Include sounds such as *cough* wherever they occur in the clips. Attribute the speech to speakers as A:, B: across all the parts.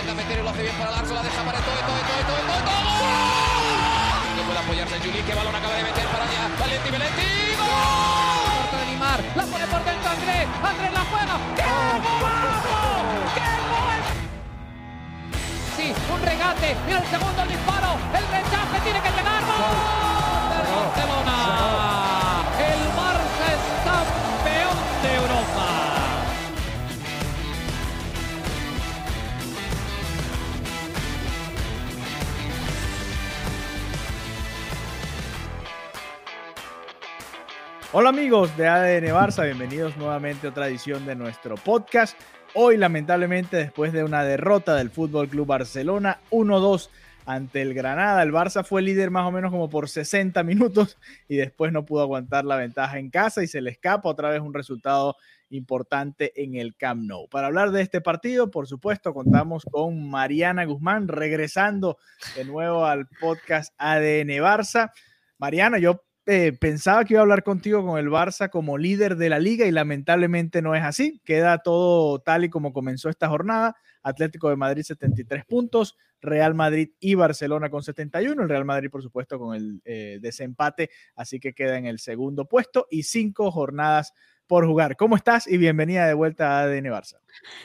A: Intenta meter y lo hace bien para Larso, la deja para todo, todo, todo, todo, todo, todo. No puede apoyarse Juli, que balón acaba de meter para allá. Valenti, Valenti, ¡gol! De Neymar, la pone por dentro Andrés, Andrés la juega. ¡Qué golazo! ¡Qué gol! Sí, un regate, mira el segundo el disparo, el rechace tiene que llegar. ¡Gol! Barcelona.
B: Hola amigos de ADN Barça, bienvenidos nuevamente a otra edición de nuestro podcast. Hoy lamentablemente después de una derrota del Fútbol Club Barcelona 1-2 ante el Granada, el Barça fue líder más o menos como por 60 minutos y después no pudo aguantar la ventaja en casa y se le escapa otra vez un resultado importante en el Camp Nou. Para hablar de este partido, por supuesto, contamos con Mariana Guzmán regresando de nuevo al podcast ADN Barça. Mariana, yo eh, pensaba que iba a hablar contigo con el Barça como líder de la liga y lamentablemente no es así. Queda todo tal y como comenzó esta jornada. Atlético de Madrid 73 puntos, Real Madrid y Barcelona con 71. El Real Madrid, por supuesto, con el eh, desempate, así que queda en el segundo puesto y cinco jornadas por jugar. ¿Cómo estás? Y bienvenida de vuelta a ADN Barça.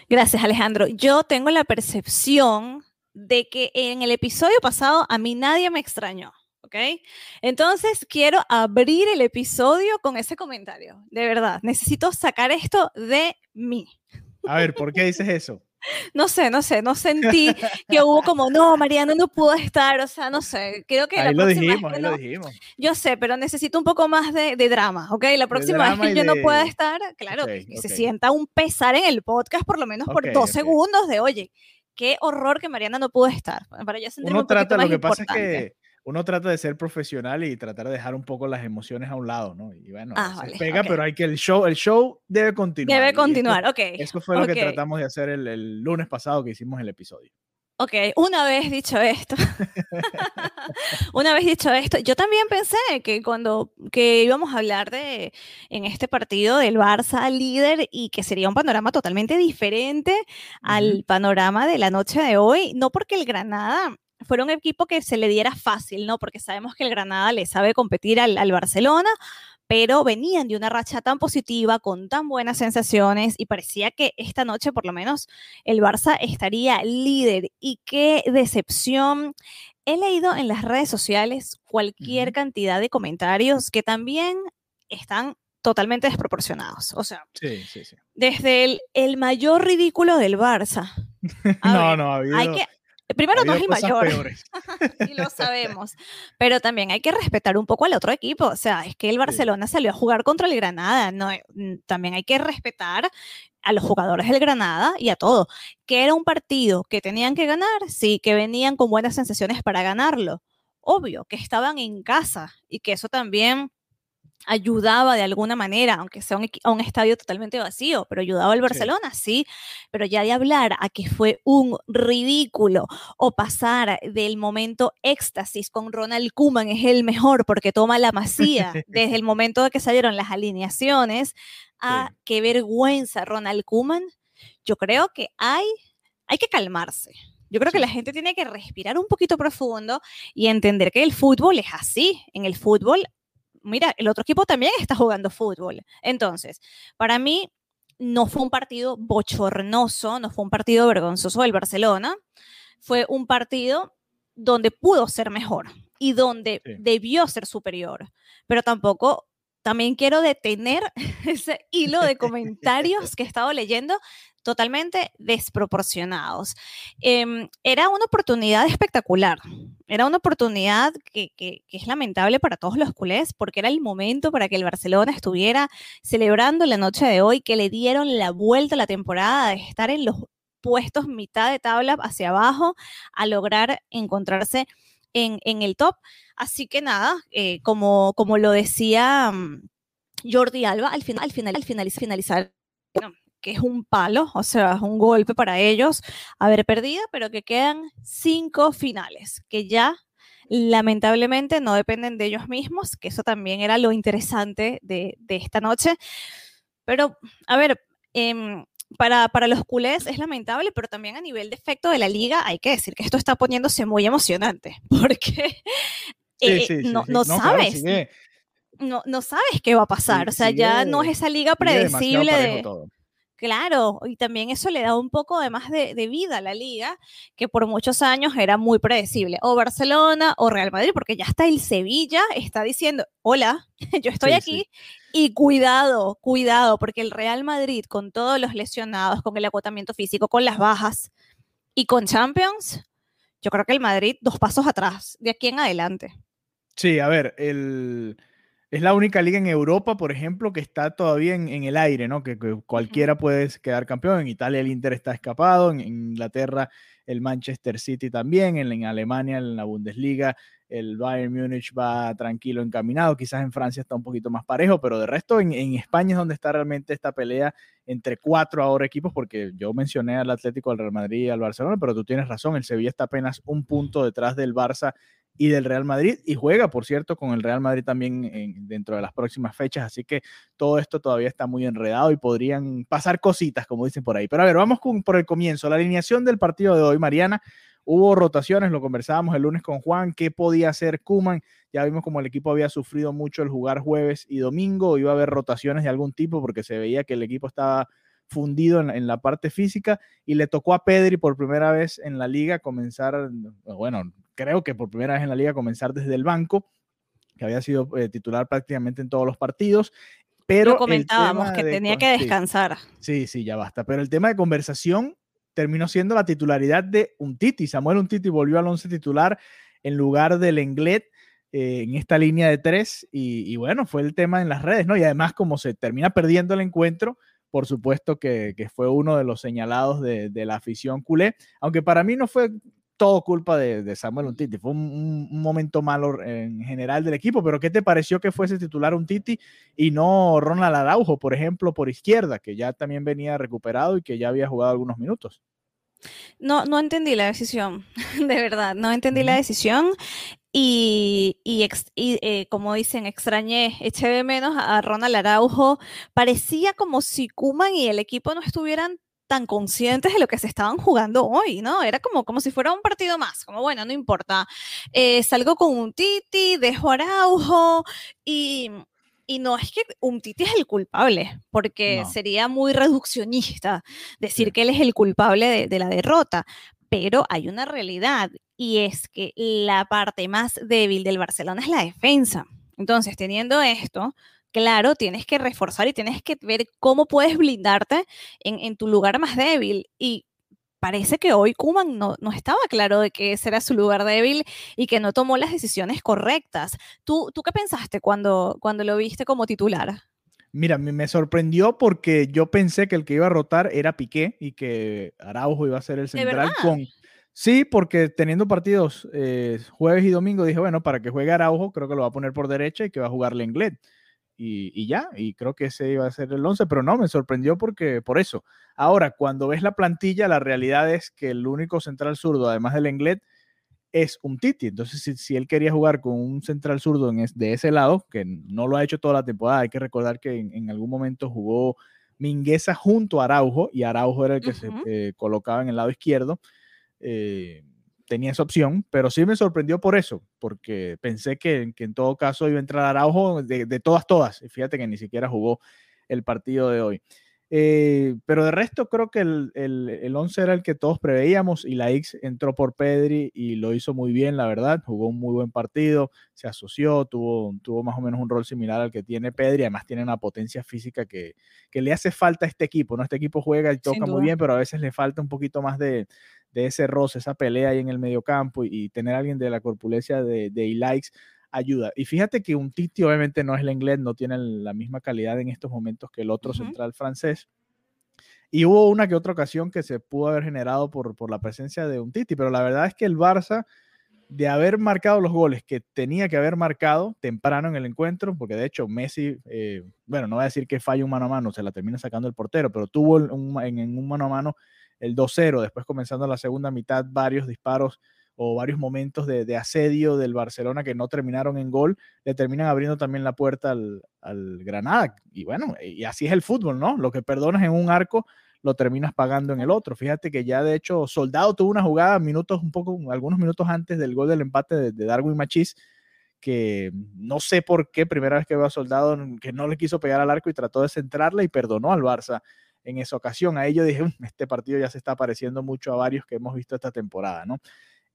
C: Gracias, Alejandro. Yo tengo la percepción de que en el episodio pasado a mí nadie me extrañó. ¿Ok? Entonces quiero abrir el episodio con ese comentario. De verdad, necesito sacar esto de mí.
B: A ver, ¿por qué dices eso? *laughs*
C: No sé, no sé, no sentí que hubo como, no, Mariana no pudo estar, o sea, no sé, creo que
B: ahí
C: la
B: lo
C: próxima
B: dijimos,
C: vez
B: ahí
C: que
B: lo
C: no-
B: dijimos.
C: yo sé, pero necesito un poco más de, de drama, ¿ok? La próxima vez que yo no
B: de-
C: pueda estar, claro,
B: Ok,
C: que se sienta un pesar en el podcast por lo menos por
B: Ok,
C: dos segundos de, oye, qué horror que Mariana no pudo estar, para yo sentirme
B: Uno
C: un
B: trata, lo que pasa es
C: importante.
B: que uno trata de ser profesional y tratar de dejar un poco las emociones a un lado, ¿no? Y bueno,
C: Ah,
B: se
C: vale,
B: pega,
C: ok.
B: pero hay que el show, el show debe continuar.
C: Debe
B: esto-
C: continuar, ok.
B: Eso fue lo que tratamos de hacer el, el lunes pasado que hicimos el episodio.
C: Ok, una vez dicho esto, *laughs* una vez dicho esto, yo también pensé que cuando que íbamos a hablar de en este partido del Barça líder y que sería un panorama totalmente diferente al panorama de la noche de hoy, no porque el Granada fuera un equipo que se le diera fácil, ¿no? Porque sabemos que el Granada le sabe competir al, al Barcelona, pero venían de una racha tan positiva, con tan buenas sensaciones, y parecía que esta noche, por lo menos, el Barça estaría líder. Y qué decepción. He leído en las redes sociales cualquier cantidad de comentarios que también están totalmente desproporcionados. O sea,
B: Sí, sí, sí.
C: desde el, el mayor ridículo del Barça. *laughs* A
B: no,
C: ver,
B: no, ha habido,
C: Hay que, primero no es el mayor y *laughs* lo sabemos. Pero también hay que respetar un poco al otro equipo. O sea, es que el Barcelona salió a jugar contra el Granada. No, eh, mm, también hay que respetar a los jugadores del Granada y a todo. Que era un partido que tenían que ganar, sí, que venían con buenas sensaciones para ganarlo. Obvio que estaban en casa y que eso también ayudaba de alguna manera, aunque sea un, un estadio totalmente vacío, pero ayudaba al Barcelona, sí, pero ya de hablar a que fue un ridículo o pasar del momento éxtasis con Ronald Koeman es el mejor porque toma la masía *laughs* desde el momento de que salieron las alineaciones a
B: Sí.
C: qué vergüenza Ronald Koeman, yo creo que hay, hay que calmarse. Yo creo que la gente tiene que respirar un poquito profundo y entender que el fútbol es así. En el fútbol, mira, el otro equipo también está jugando fútbol. Entonces, para mí, no fue un partido bochornoso, no fue un partido vergonzoso del Barcelona, fue un partido donde pudo ser mejor y donde
B: Sí.
C: debió ser superior, pero tampoco también quiero detener *laughs* ese hilo de comentarios *laughs* que he estado leyendo totalmente desproporcionados. Em, era una oportunidad espectacular, era una oportunidad que, que, es lamentable para todos los culés, porque era el momento para que el Barcelona estuviera celebrando la noche de hoy, que le dieron la vuelta a la temporada de estar en los puestos mitad de tabla hacia abajo a lograr encontrarse en, en el top. Así que nada, eh, como, como lo decía mm, Jordi Alba, al final, al final, al finalizar, finalizar que es un palo, o sea, es un golpe para ellos haber perdido, pero que quedan cinco finales, que ya lamentablemente no dependen de ellos mismos, que eso también era lo interesante de, de esta noche. Pero, a ver, eh, para, para, los culés es lamentable, pero también a nivel de efecto de la liga hay que decir que esto está poniéndose muy emocionante, *laughs* porque eh, no, no, sabes. no, no, sabes qué va a pasar. o sea, ya no es esa liga predecible de. Claro, y también eso le da un poco de más de, vida a la liga, que por muchos años era muy predecible, o Barcelona o Real Madrid, porque ya está el Sevilla está diciendo, hola, *laughs* yo estoy aquí, y cuidado, cuidado, porque el Real Madrid con todos los lesionados, con el acotamiento físico, con las bajas y con Champions, yo creo que el Madrid dos pasos atrás, de aquí en adelante.
B: Sí, a ver, el es la única liga en Europa, por ejemplo, que está todavía en, el aire, ¿no? Que, cualquiera puede quedar campeón. En Italia el Inter está escapado, en, Inglaterra el Manchester City también, en, Alemania, en la Bundesliga, el Bayern Múnich va tranquilo encaminado, quizás en Francia está un poquito más parejo, pero de resto en, España es donde está realmente esta pelea entre cuatro ahora equipos, porque yo mencioné al Atlético, al Real Madrid y al Barcelona, pero tú tienes razón, el Sevilla está apenas un punto detrás del Barça y del Real Madrid y juega, por cierto, con el Real Madrid también dentro de las próximas fechas, así que todo esto todavía está muy enredado y podrían pasar cositas, como dicen por ahí. Pero a ver, vamos con, por el comienzo. La alineación del partido de hoy, Mariana, hubo rotaciones, lo conversábamos el lunes con Juan, qué podía hacer Kuman, ya vimos como el equipo había sufrido mucho el jugar jueves y domingo, iba a haber rotaciones de algún tipo porque se veía que el equipo estaba fundido en, en, la parte física y le tocó a Pedri por primera vez en la liga comenzar, bueno, creo que por primera vez en la liga comenzar desde el banco, que había sido eh, titular prácticamente en todos los partidos. Pero
C: Lo comentábamos que tenía que descansar.
B: Sí, sí, ya basta. Pero el tema de conversación terminó siendo la titularidad de un Titi. Samuel Untiti volvió al once titular en lugar del Englet eh, en esta línea de tres. Y, bueno, fue el tema en las redes, ¿no? Y además, como se termina perdiendo el encuentro, por supuesto que, fue uno de los señalados de, de, la afición culé, aunque para mí no fue todo culpa de, Samuel Untiti. Fue un, momento malo en general del equipo, pero ¿qué te pareció que fuese titular Untiti y no Ronald Araujo, por ejemplo, por izquierda, que ya también venía recuperado y que ya había jugado algunos minutos?
C: No, no entendí la decisión, *laughs* de verdad, no entendí la decisión y, y, eh, como dicen, extrañé, eché de menos a Ronald Araujo. Parecía como si Kuman y el equipo no estuvieran tan conscientes de lo que se estaban jugando hoy, ¿no? Era como, como si fuera un partido más, como bueno, no importa. Eh, salgo con un Titi, dejo Araujo y, y no es que un Titi es el culpable, porque sería muy reduccionista decir que él es el culpable de, de la derrota, pero hay una realidad y es que la parte más débil del Barcelona es la defensa. Entonces, teniendo esto, claro, tienes que reforzar y tienes que ver cómo puedes blindarte en, tu lugar más débil. Y parece que hoy Kuman no, no, estaba claro de que ese era su lugar débil y que no tomó las decisiones correctas. ¿Tú, tú qué pensaste cuando, cuando lo viste como titular?
B: Mira, me sorprendió porque yo pensé que el que iba a rotar era Piqué y que Araujo iba a ser el central con... Sí, porque teniendo partidos eh, jueves y domingo, dije, bueno, para que juegue Araujo, creo que lo va a poner por derecha y que va a jugar Lenglet y, ya, y creo que ese iba a ser el 11, pero no, me sorprendió porque por eso. Ahora, cuando ves la plantilla, la realidad es que el único central zurdo, además del Englet, es un Titi. Entonces, si, él quería jugar con un central zurdo de ese lado, que no lo ha hecho toda la temporada, hay que recordar que en, algún momento jugó Mingueza junto a Araujo y Araujo era el que se eh, colocaba en el lado izquierdo. Eh, tenía esa opción, pero sí me sorprendió por eso, porque pensé que, en todo caso iba a entrar Araujo de, todas, todas. Y fíjate que ni siquiera jugó el partido de hoy. Eh, pero de resto creo que el, el, el 11 era el que todos preveíamos y la X entró por Pedri y lo hizo muy bien, la verdad. Jugó un muy buen partido, se asoció, tuvo, tuvo más o menos un rol similar al que tiene Pedri. Además tiene una potencia física que, que le hace falta a este equipo. ¿no? Este equipo juega y toca muy bien, pero a veces le falta un poquito más de, de ese roce, esa pelea ahí en el medio campo y, y tener a alguien de la corpulencia de, de Ilaix ayuda. Y fíjate que un Titi obviamente no es el inglés, no tiene la misma calidad en estos momentos que el otro uh -huh. central francés. Y hubo una que otra ocasión que se pudo haber generado por, por la presencia de un Titi, pero la verdad es que el Barça, de haber marcado los goles que tenía que haber marcado temprano en el encuentro, porque de hecho Messi, eh, bueno, no voy a decir que falla un mano a mano, se la termina sacando el portero, pero tuvo un, en, en un mano a mano el 2-0, después comenzando la segunda mitad, varios disparos o varios momentos de, asedio del Barcelona que no terminaron en gol, le terminan abriendo también la puerta al, Granada. Y bueno, y así es el fútbol, ¿no? Lo que perdonas en un arco, lo terminas pagando en el otro. Fíjate que ya de hecho Soldado tuvo una jugada minutos, un poco, algunos minutos antes del gol del empate de, de Darwin Machís, que no sé por qué, primera vez que veo a Soldado, que no le quiso pegar al arco y trató de centrarla y perdonó al Barça en esa ocasión. A ello dije, este partido ya se está pareciendo mucho a varios que hemos visto esta temporada, ¿no?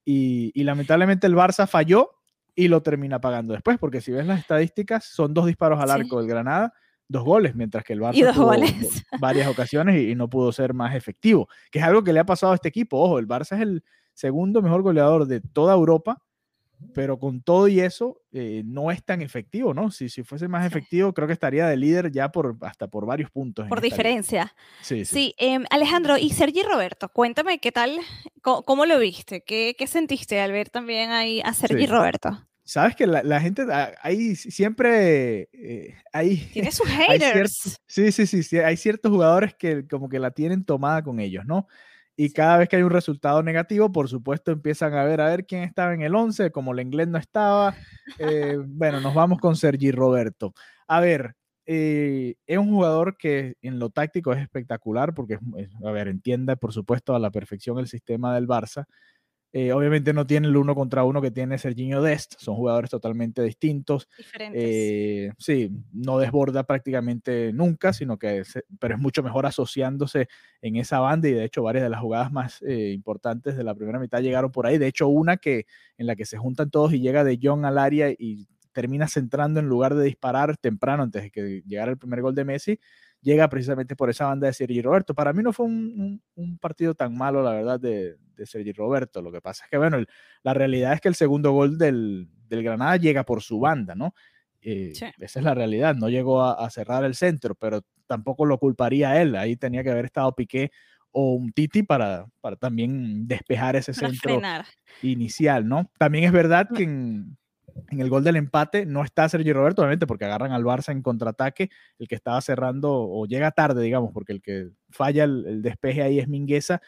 B: Y, y, lamentablemente el Barça falló y lo termina pagando después, porque si ves las estadísticas, son dos disparos al arco sí. del Granada, dos goles, mientras que el Barça tuvo goles. *laughs* varias ocasiones y, y, no pudo ser más efectivo, que es algo que le ha pasado a este equipo. Ojo, el Barça es el segundo mejor goleador de toda Europa, pero con todo y eso eh, no es tan efectivo, ¿no? Si, si fuese más efectivo, creo que estaría de líder ya por hasta por varios puntos.
C: Por diferencia.
B: Sí,
C: sí. sí eh, Alejandro, y Sergi Roberto, cuéntame qué tal, cómo, cómo lo viste, ¿Qué, ¿Qué, sentiste al ver también ahí a Sergi sí. Roberto?
B: Sabes que la, la gente, hay siempre, eh, hay...
C: Tiene *laughs* sus haters.
B: Hay sí, sí, sí, sí, hay ciertos jugadores que como que la tienen tomada con ellos, ¿no? Y cada vez que hay un resultado negativo, por supuesto, empiezan a ver a ver quién estaba en el 11, como el inglés no estaba. Eh, *laughs* bueno, nos vamos con Sergi Roberto. A ver, eh, es un jugador que en lo táctico es espectacular, porque, es, a ver, entiende, por supuesto, a la perfección el sistema del Barça. Eh, obviamente no tiene el uno contra uno que tiene Serginho Dest, son jugadores totalmente distintos. Eh, sí, no desborda prácticamente nunca, sino que es, pero es mucho mejor asociándose en esa banda y de hecho varias de las jugadas más eh, importantes de la primera mitad llegaron por ahí. De hecho, una que en la que se juntan todos y llega de John al área y termina centrando en lugar de disparar temprano antes de que llegara el primer gol de Messi, llega precisamente por esa banda de Sergi Roberto. Para mí no fue un, un, un partido tan malo, la verdad, de, de, Sergi Roberto. Lo que pasa es que, bueno, el, la realidad es que el segundo gol del, del Granada llega por su banda, ¿no? Eh, sí. Esa es la realidad. No llegó a, a, cerrar el centro, pero tampoco lo culparía a él. Ahí tenía que haber estado Piqué o un Titi para, para también despejar ese para centro frenar. inicial, ¿no? También es verdad que en, en el gol del empate no está Sergio Roberto, obviamente, porque agarran al Barça en contraataque. El que estaba cerrando, o llega tarde, digamos, porque el que falla el, el despeje ahí es Mingueza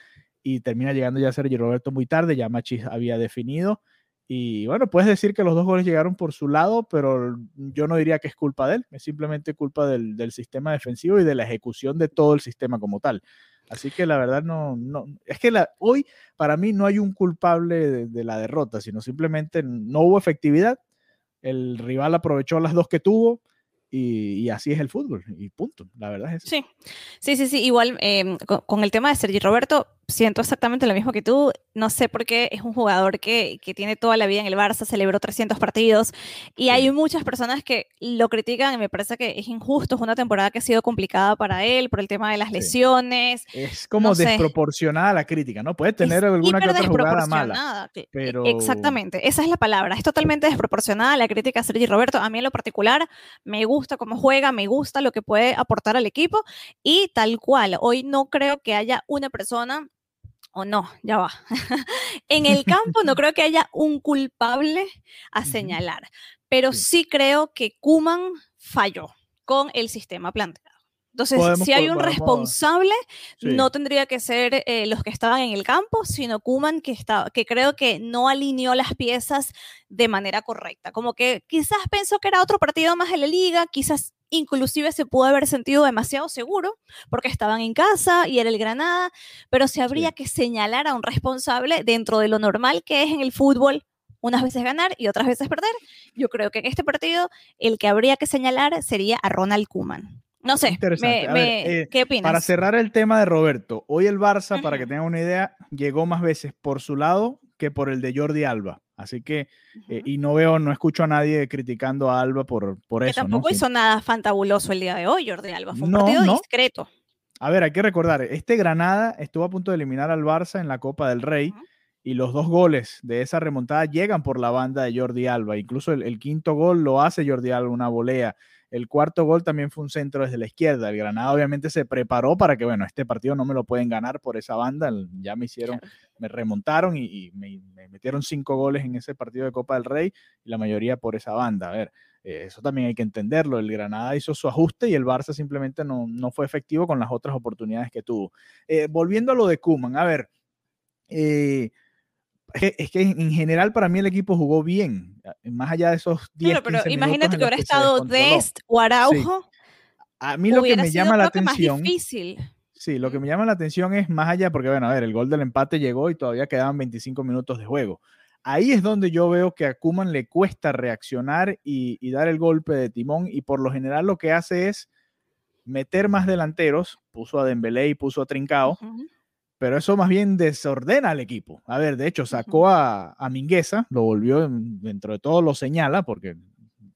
B: y termina llegando ya Sergio Roberto muy tarde. Ya Machis había definido. Y bueno, puedes decir que los dos goles llegaron por su lado, pero yo no diría que es culpa de él, es simplemente culpa del, del sistema defensivo y de la ejecución de todo el sistema como tal. Así que la verdad no, no es que la, hoy para mí no hay un culpable de, de, la derrota, sino simplemente no hubo efectividad. El rival aprovechó las dos que tuvo y, y así es el fútbol y punto. La verdad es.
C: Sí, sí, sí, sí. Igual eh, con, con, el tema de Sergi Roberto, siento exactamente lo mismo que tú. No sé por qué es un jugador que, que tiene toda la vida en el Barça, celebró 300 partidos y hay muchas personas que lo critican y me parece que es injusto. Es una temporada que ha sido complicada para él por el tema de las lesiones.
B: Sí. Es como no desproporcionada sé. la crítica, ¿no? Puede tener es alguna que otra jugada mala. Pero...
C: Exactamente, esa es la palabra. Es totalmente desproporcionada la crítica a Sergi Roberto. A mí en lo particular me gusta cómo juega, me gusta lo que puede aportar al equipo y tal cual. Hoy no creo que haya una persona o no, ya va. *laughs* en el campo no *laughs* creo que haya un culpable a señalar, pero sí creo que Kuman falló con el sistema planteado. Entonces, podemos, si hay un podemos, responsable, sí. no tendría que ser eh, los que estaban en el campo, sino Kuman, que, que creo que no alineó las piezas de manera correcta. Como que quizás pensó que era otro partido más de la liga, quizás inclusive se pudo haber sentido demasiado seguro porque estaban en casa y era el Granada, pero se habría sí. que señalar a un responsable dentro de lo normal que es en el fútbol unas veces ganar y otras veces perder. Yo creo que en este partido el que habría que señalar sería a Ronald Kuman No sé, me-
B: ver, eh,
C: ¿qué opinas?
B: Para cerrar el tema de Roberto, hoy el Barça, para que tengan una idea, llegó más veces por su lado que por el de Jordi Alba. Así que, eh, y no veo, no escucho a nadie criticando a Alba por, por
C: que
B: eso, ¿no?
C: tampoco
B: Sí.
C: hizo nada fantabuloso el día de hoy, Jordi Alba. Fue un
B: No,
C: partido
B: no.
C: discreto.
B: A ver, hay que recordar, este Granada estuvo a punto de eliminar al Barça en la Copa del Rey y los dos goles de esa remontada llegan por la banda de Jordi Alba. Incluso el, el quinto gol lo hace Jordi Alba, una volea. El cuarto gol también fue un centro desde la izquierda. El Granada obviamente se preparó para que, bueno, este partido no me lo pueden ganar por esa banda. Ya me hicieron, me remontaron y, y me, me metieron cinco goles en ese partido de Copa del Rey y la mayoría por esa banda. A ver, eh, eso también hay que entenderlo. El Granada hizo su ajuste y el Barça simplemente no, no fue efectivo con las otras oportunidades que tuvo. Eh, volviendo a lo de Kuman, a ver, eh, es que, en general para mí el equipo jugó bien, más allá de esos 10
C: Claro, pero
B: 15
C: imagínate que hubiera estado. Dest o Araujo.
B: A mí lo que me llama la
C: que, más
B: atención,
C: difícil.
B: sí, lo que me llama la atención es más allá, porque bueno, a ver, el gol del empate llegó y todavía quedaban 25 minutos de juego. Ahí es donde yo veo que a Kuman le cuesta reaccionar y, y dar el golpe de timón y por lo general lo que hace es meter más delanteros, puso a Dembélé y puso a Trincao,
C: Ujú.
B: Pero eso más bien desordena al equipo. A ver, de hecho, sacó a, a Mingueza, lo volvió, en- dentro de todo lo señala, porque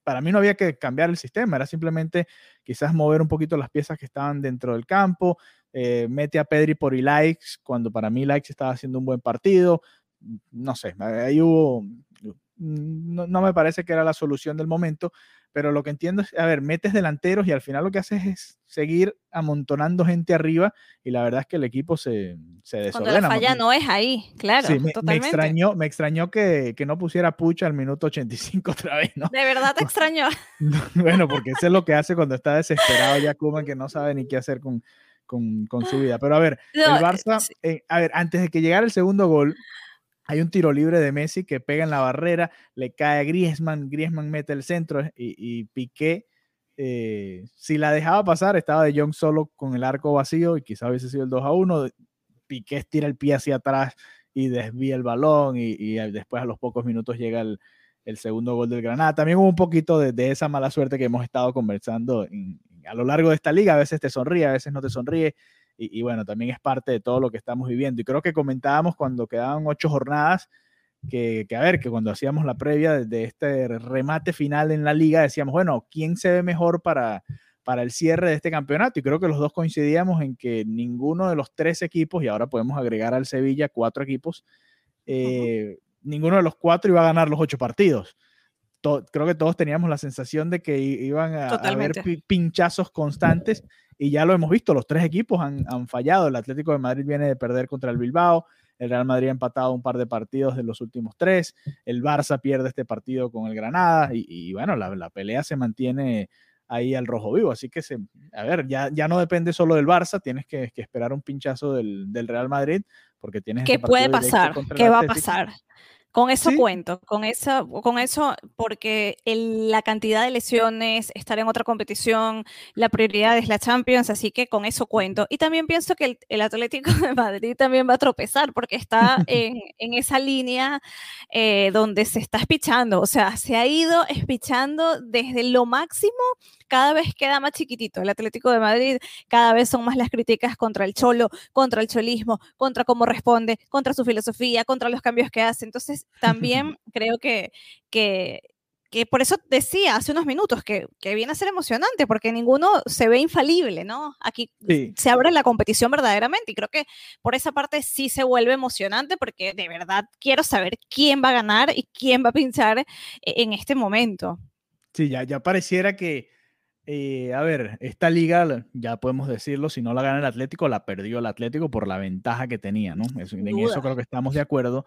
B: para mí no había que cambiar el sistema, era simplemente quizás mover un poquito las piezas que estaban dentro del campo, eh, mete a Pedri por Ilaix, cuando para mí Ilaix estaba haciendo un buen partido, no sé, ahí hubo, no, no me parece que era la solución del momento, pero lo que entiendo es, a ver, metes delanteros y al final lo que haces es seguir amontonando gente arriba y la verdad es que el equipo se, se
C: Cuando
B: desordena.
C: la falla no es ahí, claro,
B: sí, me, extrañó, me extrañó que, que no pusiera Pucha al minuto 85 *laughs* otra vez, ¿no?
C: De verdad te extrañó. *laughs*
B: bueno, porque eso es lo que hace cuando está desesperado ya Koeman, que no sabe ni qué hacer con, con, con su vida. Pero a ver,
C: No,
B: el Barça, eh, a ver, antes de que llegara el segundo gol, hay un tiro libre de Messi que pega en la barrera, le cae a Griezmann, Griezmann mete el centro y, y Piqué, eh, si la dejaba pasar, estaba de Jong solo con el arco vacío y quizás hubiese sido el 2 a 1. Piqué estira el pie hacia atrás y desvía el balón y, después a los pocos minutos llega el, segundo gol del Granada. También hubo un poquito de, esa mala suerte que hemos estado conversando a lo largo de esta liga. A veces te sonríe, a veces no te sonríe. Y, y bueno, también es parte de todo lo que estamos viviendo. Y creo que comentábamos cuando quedaban ocho jornadas que, que, a ver, que cuando hacíamos la previa de, de este remate final en la liga, decíamos, bueno, ¿quién se ve mejor para, para el cierre de este campeonato? Y creo que los dos coincidíamos en que ninguno de los tres equipos, y ahora podemos agregar al Sevilla cuatro equipos, eh, ninguno de los cuatro iba a ganar los ocho partidos. Creo que todos teníamos la sensación de que iban a, haber pinchazos constantes y ya lo hemos visto, los tres equipos han, han fallado. El Atlético de Madrid viene de perder contra el Bilbao, el Real Madrid ha empatado un par de partidos de los últimos tres, el Barça pierde este partido con el Granada y, y bueno, la, la pelea se mantiene ahí al rojo vivo. Así que, se, a ver, ya, ya no depende solo del Barça, tienes que, que esperar un pinchazo del, del Real Madrid porque tienes...
C: ¿Qué
B: este
C: puede pasar? ¿Qué va a pasar? Con eso
B: Sí.
C: cuento, con eso, con eso, porque el- la cantidad de lesiones, estar en otra competición, la prioridad es la Champions, así que con eso cuento. Y también pienso que el, el Atlético de Madrid también va a tropezar, porque está *laughs* en, en esa línea eh, donde se está espichando, o sea, se ha ido espichando desde lo máximo, cada vez queda más chiquitito. El Atlético de Madrid, cada vez son más las críticas contra el cholo, contra el cholismo, contra cómo responde, contra su filosofía, contra los cambios que hace. Entonces, también *laughs* creo que, que, que por eso decía hace unos minutos que, que viene a ser emocionante, porque ninguno se ve infalible, ¿no? Aquí
B: Sí.
C: se abre la competición verdaderamente y creo que por esa parte sí se vuelve emocionante porque de verdad quiero saber quién va a ganar y quién va a pinchar e- en este momento.
B: Sí, ya, ya pareciera que, eh, a ver, esta liga, ya podemos decirlo, si no la gana el Atlético, la perdió el Atlético por la ventaja que tenía, ¿no? Eso- en eso creo que estamos de acuerdo.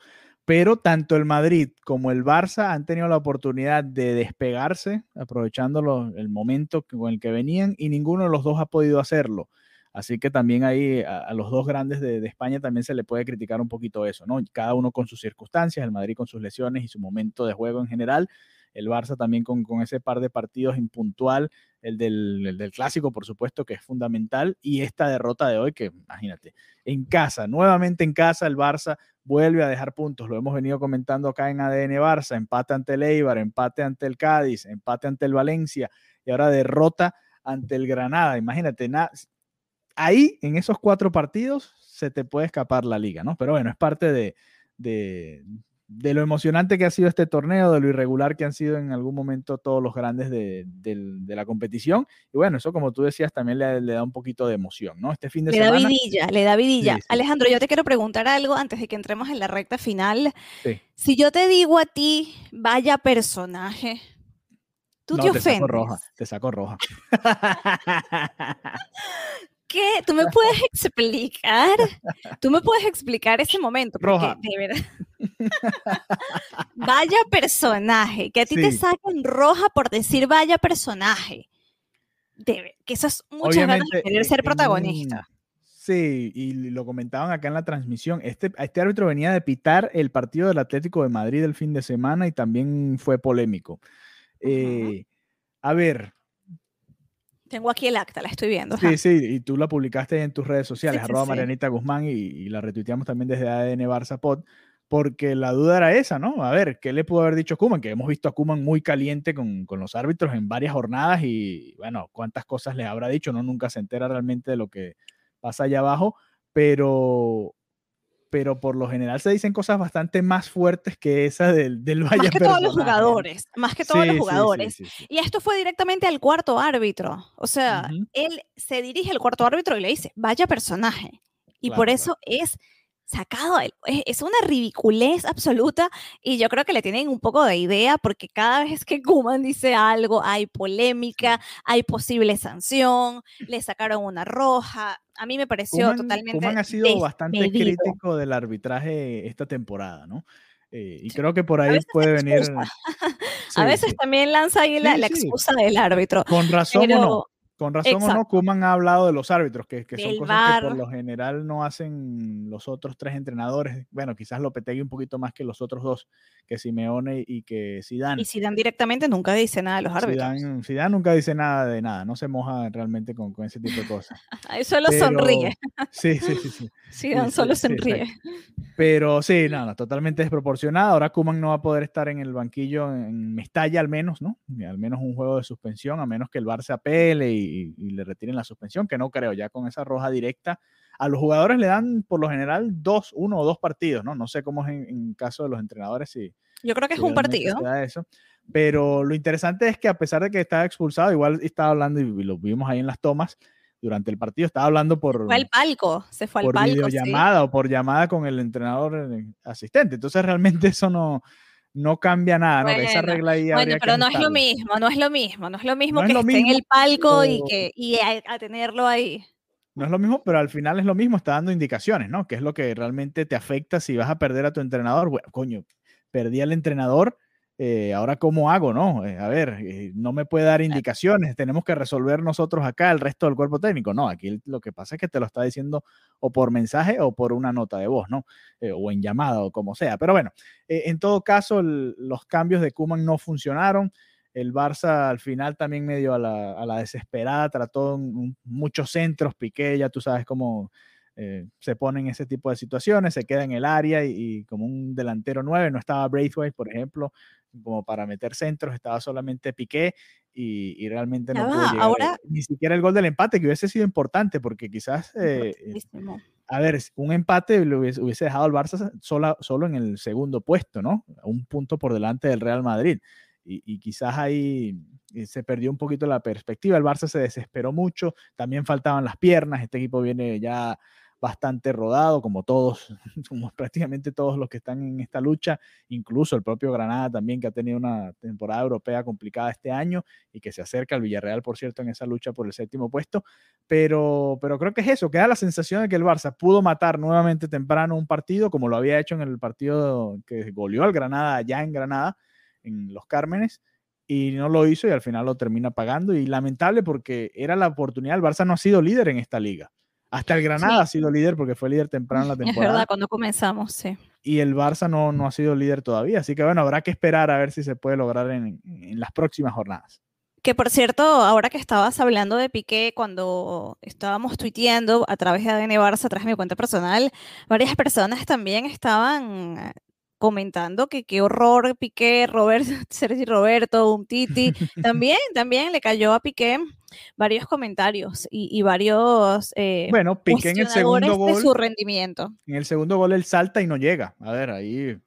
B: Pero tanto el Madrid como el Barça han tenido la oportunidad de despegarse, aprovechando el momento con el que venían, y ninguno de los dos ha podido hacerlo. Así que también ahí a, los dos grandes de, de España también se le puede criticar un poquito eso, ¿no? Cada uno con sus circunstancias, el Madrid con sus lesiones y su momento de juego en general, el Barça también con, con ese par de partidos impuntual, el del, el del clásico, por supuesto, que es fundamental, y esta derrota de hoy, que imagínate, en casa, nuevamente en casa, el Barça vuelve a dejar puntos, lo hemos venido comentando acá en ADN Barça, empate ante el Eibar, empate ante el Cádiz, empate ante el Valencia, y ahora derrota ante el Granada. Imagínate, ahí en esos cuatro partidos se te puede escapar la liga, ¿no? Pero bueno, es parte de, de lo emocionante que ha sido este torneo, de lo irregular que han sido en algún momento todos los grandes de, la competición. Y bueno, eso como tú decías también le, da un poquito de emoción, ¿no? Este fin de
C: le
B: semana.
C: Da vidilla, le da vidilla. Alejandro, yo te quiero preguntar algo antes de que entremos en la recta final. Si yo te digo a ti, vaya personaje, tú te, ofendes. Saco
B: roja, te saco roja.
C: ¿Qué? ¿Tú me puedes explicar? ¿Tú me puedes explicar ese momento?
B: Roja.
C: Vaya personaje, que a ti te saquen roja por decir vaya personaje. Debe, que eso es muchas ganas de querer ser protagonista.
B: Sí, y lo comentaban acá en la transmisión. Este, este árbitro venía de pitar el partido del Atlético de Madrid el fin de semana y también fue polémico. Eh, a ver,
C: tengo aquí el acta, la estoy viendo.
B: Sí, sí, y tú la publicaste en tus redes sociales, arroba Marianita Guzmán, y, la retuiteamos también desde ADN Barça Pod, porque la duda era esa, ¿no? A ver, ¿qué le pudo haber dicho Kuman? Que hemos visto a Kuman muy caliente con, con, los árbitros en varias jornadas y, bueno, cuántas cosas les habrá dicho, ¿no? Nunca se entera realmente de lo que pasa allá abajo, pero pero por lo general se dicen cosas bastante más fuertes que esa del, del Valle
C: Más que todos los jugadores, más que todos los jugadores. y esto fue directamente al cuarto árbitro. O sea, él se dirige al cuarto árbitro y le dice, vaya personaje. Y por eso es sacado, es una ridiculez absoluta y yo creo que le tienen un poco de idea porque cada vez que *laughs* Kuman dice algo hay polémica, hay posible sanción, le sacaron una roja. A mí me pareció totalmente.
B: Kuman ha sido bastante crítico del arbitraje esta temporada, ¿no? Eh, y creo que por ahí puede venir. *laughs*
C: a veces también lanza ahí la, excusa del árbitro.
B: Con razón o no. Con razón o no, Kuman ha hablado de los árbitros, que, que son cosas que por lo general no hacen los otros tres entrenadores. Bueno, quizás Lopetegui un poquito más que los otros dos, que Simeone y que Zidane.
C: Y Zidane directamente nunca dice nada de los árbitros.
B: Zidane, nunca dice nada de nada, no se moja realmente con, con ese tipo de cosas. *laughs*
C: Solo sonríe. *laughs*
B: Sí, sí, sí. sí.
C: Zidane solo sonríe.
B: Pero sí, nada, *laughs* totalmente desproporcionada. Ahora Kuman no va a poder estar en el banquillo en Mestalla al menos, ¿no? Al menos un juego de suspensión, a menos que el Barça apele y y, le retiren la suspensión, que no creo, ya con esa roja directa. A los jugadores le dan por lo general dos, uno o dos partidos, ¿no? No sé cómo es en, caso de los entrenadores. Si,
C: Yo creo que es un partido.
B: Eso. Pero lo interesante es que a pesar de que estaba expulsado, igual estaba hablando y lo vimos ahí en las tomas, durante el partido. Estaba hablando por.
C: Fue al palco, se fue
B: al
C: palco.
B: videollamada o por llamada con el entrenador eh, asistente. Entonces, realmente eso no, no cambia nada, ¿no? esa regla ahí
C: bueno pero no es lo mismo, no es lo mismo, no es lo mismo que esté en el palco y que y a, tenerlo ahí.
B: No es lo mismo, pero al final es lo mismo, está dando indicaciones, ¿no? Que es lo que realmente te afecta si vas a perder a tu entrenador. Bueno, coño, perdí al entrenador, eh, ahora cómo hago, ¿no? Eh, a ver, eh, no me puede dar indicaciones, tenemos que resolver nosotros acá el resto del cuerpo técnico. No, aquí lo que pasa es que te lo está diciendo o por mensaje o por una nota de voz, ¿no? o en llamada o como sea. Pero bueno, en todo caso, los cambios de Kuman no funcionaron. El Barça al final también medio a la, a la desesperada trató muchos centros, Piqué, ya tú sabes cómo se pone en ese tipo de situaciones, se queda en el área y, como un delantero nueve, no estaba Braithwaite, por ejemplo, como para meter centros, estaba solamente Piqué y, realmente no pudo llegar, ahora, ni siquiera el gol del empate, que hubiese sido importante, porque quizás, eh, a ver, un empate lo hubiese, dejado al Barça sola, solo en el segundo puesto, ¿no? Un punto por delante del Real Madrid. Y, y, quizás ahí eh, se perdió un poquito la perspectiva. El Barça se desesperó mucho, también faltaban las piernas. Este equipo viene ya bastante rodado, como todos, *laughs* como prácticamente todos los que están en esta lucha, incluso el propio Granada también, que ha tenido una temporada europea complicada este año y que se acerca al Villarreal, por cierto, en esa lucha por el séptimo puesto. Pero, pero creo que es eso, queda la sensación de que el Barça pudo matar nuevamente temprano un partido, como lo había hecho en el partido que goleó al Granada ya en Granada, en Los Cármenes y no lo hizo y al final lo termina pagando. Y lamentable porque era la oportunidad, el Barça no ha sido líder en esta liga. Hasta el Granada ha sido líder porque fue líder temprano en la temporada. *laughs*
C: Es verdad, cuando comenzamos, sí.
B: Y el Barça no, no ha sido líder todavía. Así que bueno, habrá que esperar a ver si se puede lograr en, en las próximas jornadas.
C: Que por cierto, ahora que estabas hablando de Piqué, cuando estábamos tuiteando a través de ADN Barça, a través de mi cuenta personal, varias personas también estaban comentando que qué horror Piqué, Robert, *laughs* Sergi Roberto, un Titi, *laughs* también, también le cayó a Piqué varios comentarios y, varios
B: eh, bueno, Piqué en el segundo gol
C: de su rendimiento.
B: En el segundo gol él salta y no llega. A ver, ahí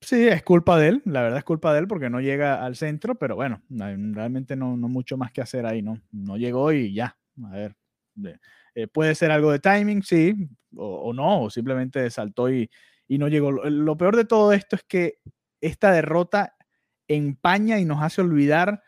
B: Sí, es culpa de él, la verdad es culpa de él porque no llega al centro, pero bueno, realmente no, no mucho más que hacer ahí, ¿no? No llegó y ya, a ver, eh, puede ser algo de timing, sí, o, no, o simplemente saltó y, y, no llegó. Lo, peor de todo esto es que esta derrota empaña y nos hace olvidar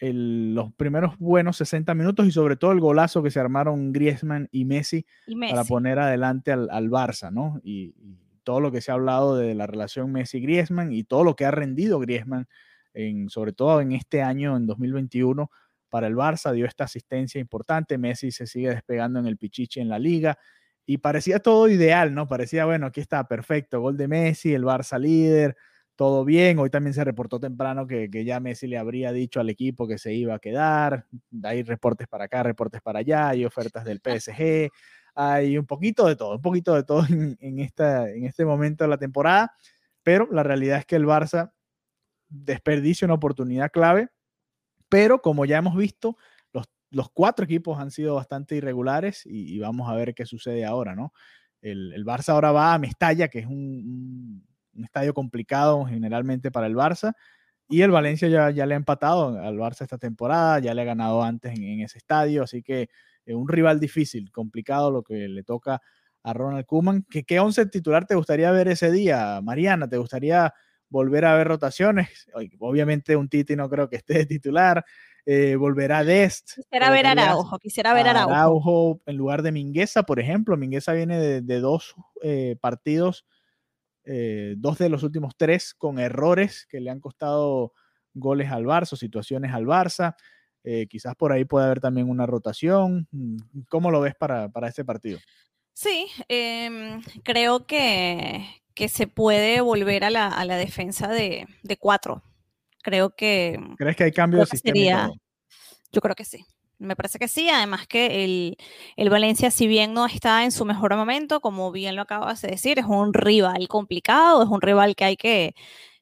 B: los primeros buenos 60 minutos y sobre todo el golazo que se armaron Griezmann y Messi, para poner adelante al, al Barça, ¿no? y todo lo que se ha hablado de la relación Messi-Griezmann y todo lo que ha rendido Griezmann, en, sobre todo en este año, en 2021, para el Barça, dio esta asistencia importante, Messi se sigue despegando en el Pichichi en la liga y parecía todo ideal, ¿no? Parecía, bueno, aquí está perfecto, gol de Messi, el Barça líder, todo bien. Hoy también se reportó temprano que, que, ya Messi le habría dicho al equipo que se iba a quedar. Hay reportes para acá, reportes para allá, hay ofertas del PSG hay un poquito de todo, un poquito de todo *laughs* en, esta, en este momento de la temporada, pero la realidad es que el Barça desperdicia una oportunidad clave, pero como ya hemos visto, los, cuatro equipos han sido bastante irregulares y, vamos a ver qué sucede ahora, ¿no? El, el, Barça ahora va a Mestalla, que es un, estadio complicado generalmente para el Barça, y el Valencia ya, le ha empatado al Barça esta temporada, ya le ha ganado antes en, ese estadio, así que un rival difícil, complicado lo que le toca a Ronald Koeman. ¿Qué, qué once titular te gustaría ver ese día, Mariana? ¿Te gustaría volver a ver rotaciones? Obviamente un Titi no creo que esté de titular. Eh, volverá Dest.
C: Quisiera ver Araujo, quisiera ver Araujo.
B: Araujo en lugar de Mingueza, por ejemplo. Mingueza viene de, dos eh, partidos, dos de los últimos tres con errores que le han costado goles al Barça, situaciones al Barça. Eh, quizás por ahí puede haber también una rotación. Mm, ¿Cómo lo ves para, para este partido?
C: Sí, em, creo que, que, se puede volver a la, a la defensa de, de, cuatro. Creo que...
B: ¿Crees que hay cambios de sistema?
C: yo creo que sí. Me parece que sí, además que el, el, Valencia, si bien no está en su mejor momento, como bien lo acabas de decir, es un rival complicado, es un rival que hay que,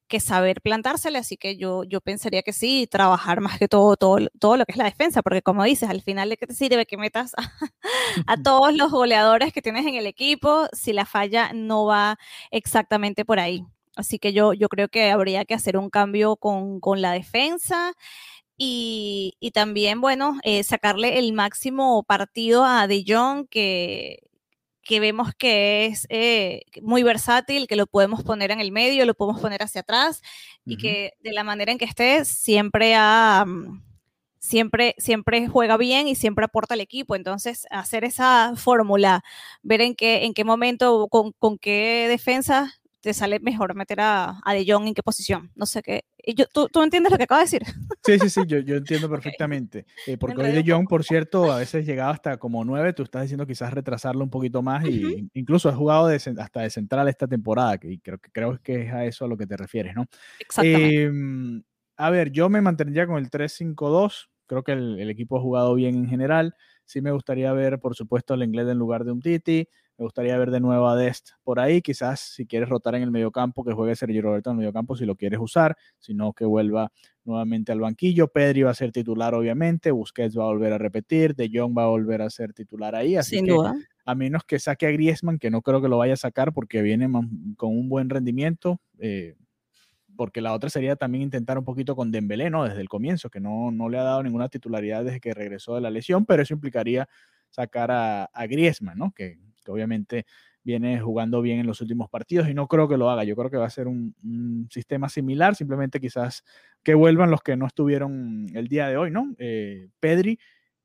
C: que saber plantársele, así que yo, yo pensaría que sí, trabajar más que todo, todo, todo lo que es la defensa, porque como dices, al final de qué te sirve que metas a, *laughs* *laughs* todos los goleadores que tienes en el equipo si la falla no va exactamente por ahí. Así que yo, yo creo que habría que hacer un cambio con, con la defensa. Y, y, también, bueno, eh, sacarle el máximo partido a De Jong, que, que vemos que es eh, muy versátil, que lo podemos poner en el medio, lo podemos poner hacia atrás y que de la manera en que esté siempre mm, siempre, siempre juega bien y siempre aporta al equipo. Entonces, hacer esa fórmula, ver en qué, en qué momento, con, con qué defensa te sale mejor meter a, a De Jong en qué posición. No sé qué. Yo, ¿tú, ¿tú, entiendes lo que acabo de decir?
B: Sí, sí, sí, yo, yo entiendo *laughs* perfectamente. Eh, porque hoy De Jong, por cierto, a veces llegaba hasta como nueve, tú estás diciendo quizás retrasarlo un poquito más y incluso has jugado hasta de central esta temporada, y creo que creo que es a eso a lo que te refieres, ¿no?
C: Exactamente. Em,
B: a ver, yo me mantendría con el 3-5-2, creo que el, el, equipo ha jugado bien en general. Sí me gustaría ver, por supuesto, el inglés en lugar de un Titi. Me gustaría ver de nuevo a Dest por ahí. Quizás si quieres rotar en el mediocampo, que juegue Sergio Roberto en el mediocampo si lo quieres usar. Si no, que vuelva nuevamente al banquillo. Pedri va a ser titular, obviamente. Busquets va a volver a repetir. De Jong va a volver a ser titular ahí. Así que, a menos que saque a Griezmann, que no creo que lo vaya a sacar porque viene con un buen rendimiento. Eh, porque la otra sería también intentar un poquito con Dembélé, ¿no? Desde el comienzo, que no, no le ha dado ninguna titularidad desde que regresó de la lesión, pero eso implicaría sacar a, a Griezmann, ¿no? Que, obviamente viene jugando bien en los últimos partidos y no creo que lo haga. Yo creo que va a ser un, sistema similar, simplemente quizás que vuelvan los que no estuvieron el día de hoy, ¿no? Eh, Pedri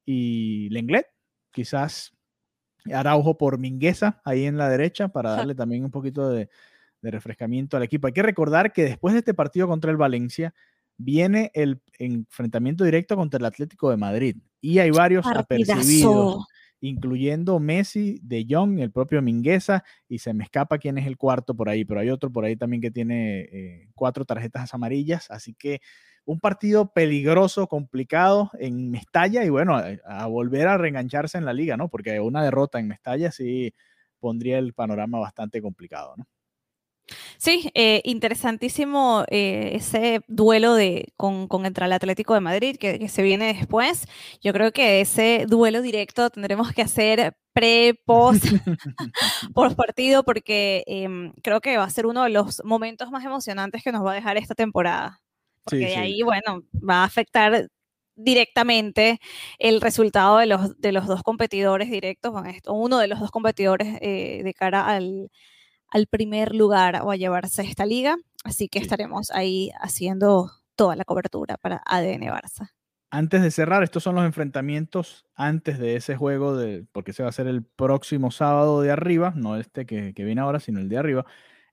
B: y Lenglet, quizás Araujo por Mingueza ahí en la derecha para darle también un poquito de, refrescamiento al equipo. Hay que recordar que después de este partido contra el Valencia viene el enfrentamiento directo contra el Atlético de Madrid y hay varios apercibidos incluyendo Messi, De Jong, el propio Mingueza, y se me escapa quién es el cuarto por ahí, pero hay otro por ahí también que tiene eh, cuatro tarjetas amarillas, así que un partido peligroso, complicado en Mestalla y bueno, a, volver a reengancharse en la liga, ¿no? Porque una derrota en Mestalla sí pondría el panorama bastante complicado, ¿no?
C: Sí, eh, interesantísimo eh, ese duelo de, con, contra el Atlético de Madrid que, que, se viene después. Yo creo que ese duelo directo tendremos que hacer pre, post, *laughs* por partido, porque eh, creo que va a ser uno de los momentos más emocionantes que nos va a dejar esta temporada. Porque sí, de ahí, sí. bueno, va a afectar directamente el resultado de los, de los dos competidores directos, uno de los dos competidores eh, de cara al, al, primer lugar o a llevarse esta liga. Así que sí. estaremos ahí haciendo toda la cobertura para ADN Barça.
B: Antes de cerrar, estos son los enfrentamientos antes de ese juego, de, porque se va a hacer el próximo sábado de arriba, no este que, que viene ahora, sino el de arriba.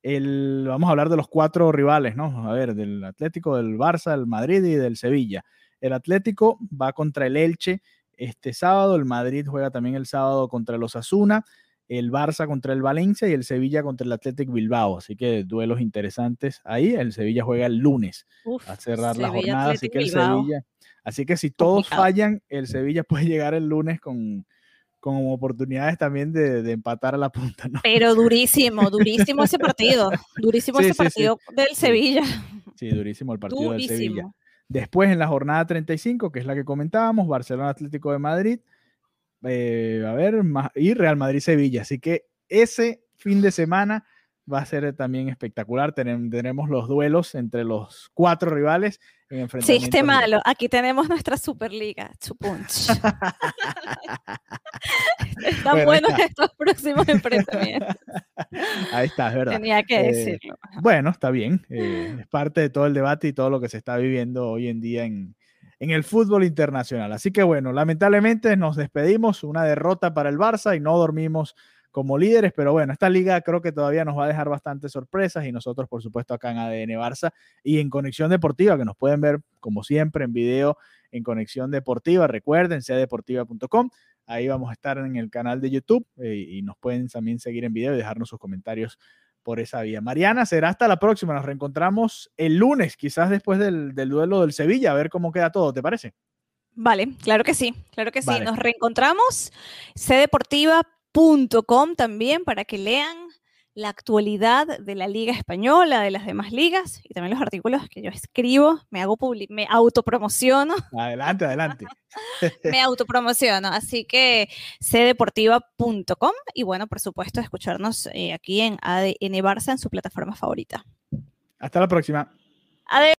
B: El, vamos a hablar de los cuatro rivales, ¿no? A ver, del Atlético, del Barça, del Madrid y del Sevilla. El Atlético va contra el Elche este sábado, el Madrid juega también el sábado contra los Asuna, el Barça contra el Valencia y el Sevilla contra el Athletic Bilbao. Así que duelos interesantes ahí. El Sevilla juega el lunes Uf, a cerrar Sevilla, la jornada, Athletic así que el Bilbao. Sevilla. Así que si todos Complicado. fallan, el Sevilla *laughs* puede llegar el lunes con, con oportunidades también de, de, empatar a la punta. ¿no?
C: Pero durísimo, durísimo ese partido. *laughs* Durísimo sí, ese sí, partido sí. del Sevilla.
B: Sí, durísimo el partido durísimo. del Sevilla. Después en la jornada 35, que es la que comentábamos, Barcelona Atlético de Madrid, eh, a ver, y Real Madrid-Sevilla. Así que ese fin de semana va a ser también espectacular. Tenemos los duelos entre los cuatro rivales en.
C: Chiste malo. Aquí tenemos nuestra Superliga. Chupunch. *laughs* Están bueno, buenos está. estos próximos enfrentamientos. *laughs*
B: Ahí está, es verdad.
C: Tenía que decirlo.
B: Eh, bueno, está bien. Eh, es parte de todo el debate y todo lo que se está viviendo hoy en día en, en el fútbol internacional. Así que bueno, lamentablemente nos despedimos, una derrota para el Barça y no dormimos como líderes, pero bueno, esta liga creo que todavía nos va a dejar bastantes sorpresas y nosotros, por supuesto, acá en ADN Barça y en Conexión Deportiva, que nos pueden ver como siempre en video en Conexión Deportiva, recuerden, deportiva.com, ahí vamos a estar en el canal de YouTube eh, y nos pueden también seguir en video y dejarnos sus comentarios por esa vía. Mariana, será hasta la próxima, nos reencontramos el lunes, quizás después del, del duelo del Sevilla, a ver cómo queda todo, ¿te parece?
C: Vale, claro que sí, claro que sí. Vale. Nos reencontramos, Deportiva Com también para que lean la actualidad de la Liga Española, de las demás ligas y también los artículos que yo escribo, me hago me autopromociono. *laughs*
B: Adelante, adelante. *laughs*
C: me autopromociono, así que cdeportiva.com y bueno, por supuesto, escucharnos eh, aquí en ADN Barça en su plataforma favorita.
B: Hasta la próxima.
C: Adiós.